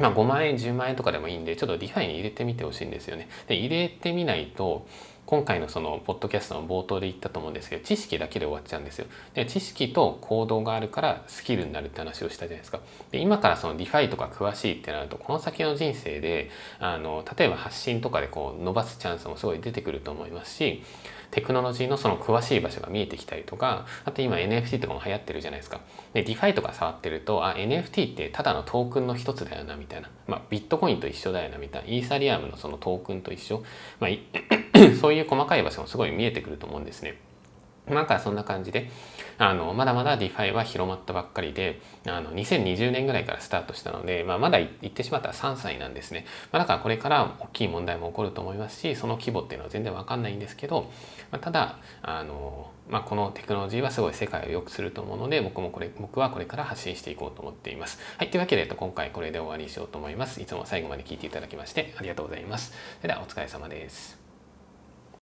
まあ、5万円10万円とかでもいいんでちょっと DeFi に入れてみてほしいんですよね。で入れてみないと今回のそのポッドキャストの冒頭で言ったと思うんですけど知識だけで終わっちゃうんですよ。で知識と行動があるからスキルになるって話をしたじゃないですか。で今からその DeFi とか詳しいってなるとこの先の人生であの例えば発信とかでこう伸ばすチャンスもすごい出てくると思いますしテクノロジーのその詳しい場所が見えてきたりとかあと今 NFT とかも流行ってるじゃないですか。で DeFi とか触ってるとあ NFT ってただのトークンの一つだよなみたいな、まあ、ビットコインと一緒だよなみたいなイーサリアムのそのトークンと一緒、まあ、そういう細かい場所もすごい見えてくると思うんですね。なんかそんな感じであのまだまだ DeFi は広まったばっかりであの2020年ぐらいからスタートしたので、まあ、まだ言ってしまったら3歳なんですね、まあ、だからこれから大きい問題も起こると思いますしその規模っていうのは全然わかんないんですけど、まあ、ただあの、まあ、このテクノロジーはすごい世界を良くすると思うので僕もこれ僕はこれから発信していこうと思っています。はい、というわけで今回これで終わりにしようと思います。いつも最後まで聞いていただきましてありがとうございます。それではお疲れ様です。